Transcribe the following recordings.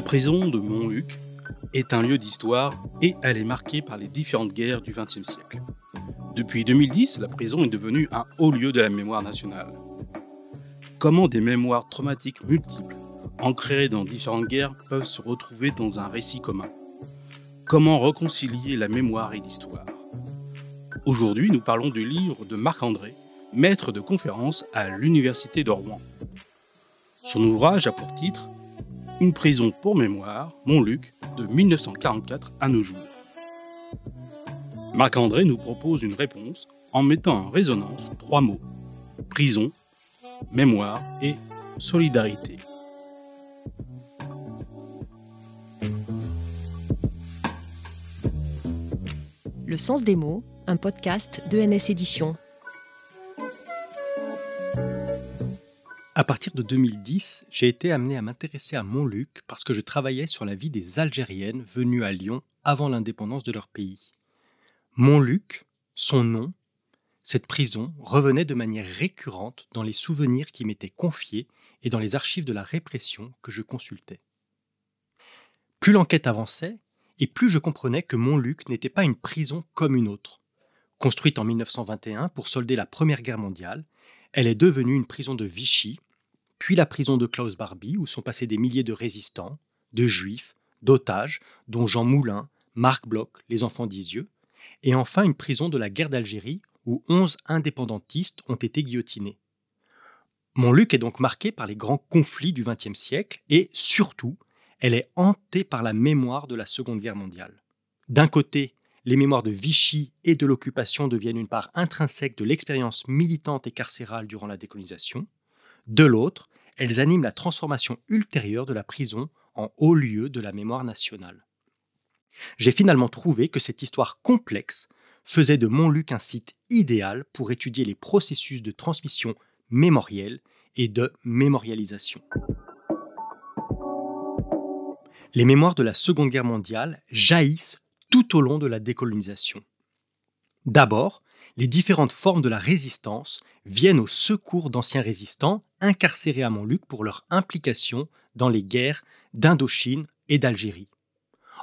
La prison de Montluc est un lieu d'histoire et elle est marquée par les différentes guerres du XXe siècle. Depuis 2010, la prison est devenue un haut lieu de la mémoire nationale. Comment des mémoires traumatiques multiples, ancrées dans différentes guerres, peuvent se retrouver dans un récit commun? Comment réconcilier la mémoire et l'histoire? Aujourd'hui, nous parlons du livre de Marc-André, maître de conférence à l'Université de Rouen. Son ouvrage a pour titre Une prison pour mémoire, Montluc, de 1944 à nos jours. Marc-André nous propose une réponse en mettant en résonance trois mots prison, mémoire et solidarité. Le sens des mots, un podcast de NS Éditions. À partir de 2010, j'ai été amené à m'intéresser à Montluc parce que je travaillais sur la vie des Algériennes venues à Lyon avant l'indépendance de leur pays. Montluc, son nom, cette prison revenait de manière récurrente dans les souvenirs qui m'étaient confiés et dans les archives de la répression que je consultais. Plus l'enquête avançait, et plus je comprenais que Montluc n'était pas une prison comme une autre. Construite en 1921 pour solder la Première Guerre mondiale, elle est devenue une prison de Vichy puis la prison de Klaus Barbie, où sont passés des milliers de résistants, de juifs, d'otages, dont Jean Moulin, Marc Bloch, les enfants d'Isieux, et enfin une prison de la guerre d'Algérie, où onze indépendantistes ont été guillotinés. Montluc est donc marqué par les grands conflits du XXe siècle et, surtout, elle est hantée par la mémoire de la Seconde Guerre mondiale. D'un côté, les mémoires de Vichy et de l'occupation deviennent une part intrinsèque de l'expérience militante et carcérale durant la décolonisation. De l'autre, elles animent la transformation ultérieure de la prison en haut lieu de la mémoire nationale. J'ai finalement trouvé que cette histoire complexe faisait de Montluc un site idéal pour étudier les processus de transmission mémorielle et de mémorialisation. Les mémoires de la Seconde Guerre mondiale jaillissent tout au long de la décolonisation. D'abord, les différentes formes de la résistance viennent au secours d'anciens résistants incarcérés à Montluc pour leur implication dans les guerres d'Indochine et d'Algérie.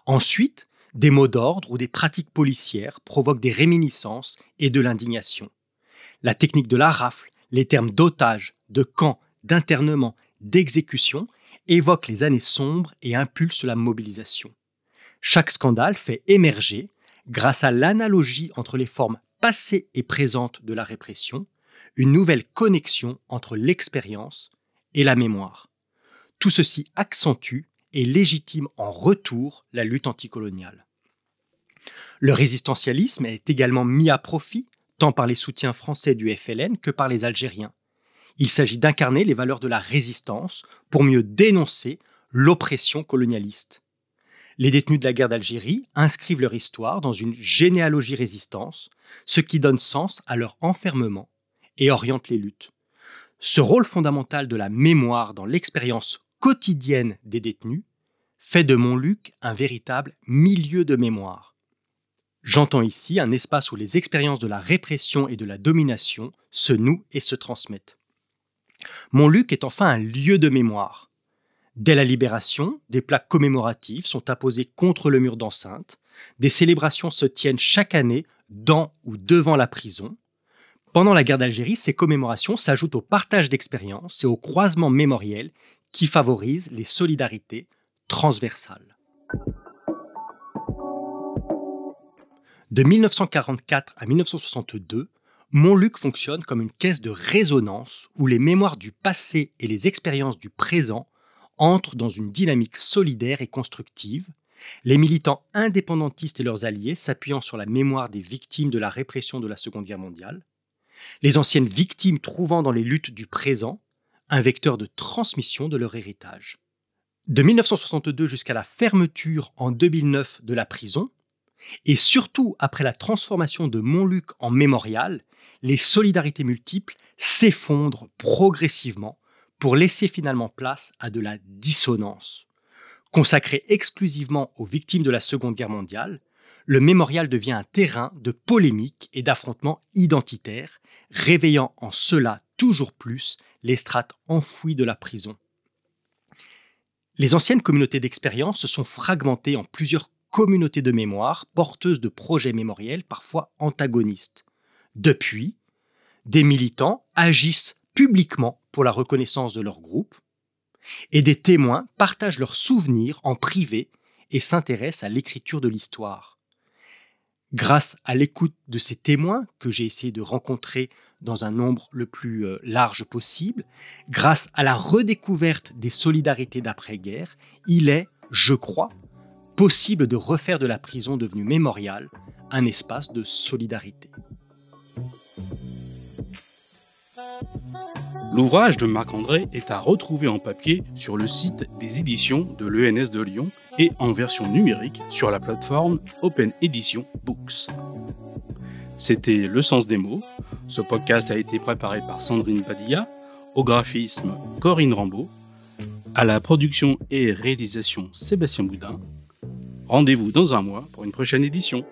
Ensuite, des mots d'ordre ou des pratiques policières provoquent des réminiscences et de l'indignation. La technique de la rafle, les termes d'otage, de camp, d'internement, d'exécution évoquent les années sombres et impulsent la mobilisation. Chaque scandale fait émerger, grâce à l'analogie entre les formes passée et présente de la répression, une nouvelle connexion entre l'expérience et la mémoire. Tout ceci accentue et légitime en retour la lutte anticoloniale. Le résistentialisme est également mis à profit tant par les soutiens français du FLN que par les Algériens. Il s'agit d'incarner les valeurs de la résistance pour mieux dénoncer l'oppression colonialiste. Les détenus de la guerre d'Algérie inscrivent leur histoire dans une généalogie résistance, ce qui donne sens à leur enfermement et oriente les luttes. Ce rôle fondamental de la mémoire dans l'expérience quotidienne des détenus fait de Montluc un véritable milieu de mémoire. J'entends ici un espace où les expériences de la répression et de la domination se nouent et se transmettent. Montluc est enfin un lieu de mémoire. Dès la libération, des plaques commémoratives sont apposées contre le mur d'enceinte. Des célébrations se tiennent chaque année dans ou devant la prison. Pendant la guerre d'Algérie, ces commémorations s'ajoutent au partage d'expériences et au croisement mémoriel qui favorisent les solidarités transversales. De 1944 à 1962, Montluc fonctionne comme une caisse de résonance où les mémoires du passé et les expériences du présent entrent dans une dynamique solidaire et constructive, les militants indépendantistes et leurs alliés s'appuyant sur la mémoire des victimes de la répression de la Seconde Guerre mondiale, les anciennes victimes trouvant dans les luttes du présent un vecteur de transmission de leur héritage. De 1962 jusqu'à la fermeture en 2009 de la prison, et surtout après la transformation de Montluc en mémorial, les solidarités multiples s'effondrent progressivement pour laisser finalement place à de la dissonance. Consacré exclusivement aux victimes de la Seconde Guerre mondiale, le mémorial devient un terrain de polémique et d'affrontements identitaires, réveillant en cela toujours plus les strates enfouies de la prison. Les anciennes communautés d'expérience se sont fragmentées en plusieurs communautés de mémoire porteuses de projets mémoriels parfois antagonistes. Depuis, des militants agissent publiquement pour la reconnaissance de leur groupe et des témoins partagent leurs souvenirs en privé et s'intéressent à l'écriture de l'histoire. Grâce à l'écoute de ces témoins que j'ai essayé de rencontrer dans un nombre le plus euh, large possible, grâce à la redécouverte des solidarités d'après-guerre, il est, je crois, possible de refaire de la prison devenue mémoriale un espace de solidarité. L'ouvrage de Marc-André est à retrouver en papier sur le site des éditions de l'ENS de Lyon et en version numérique sur la plateforme Open Edition Books. C'était Le Sens des mots. Ce podcast a été préparé par Sandrine Padilla, au graphisme Corinne Rambaud, à la production et réalisation Sébastien Boudin. Rendez-vous dans un mois pour une prochaine édition.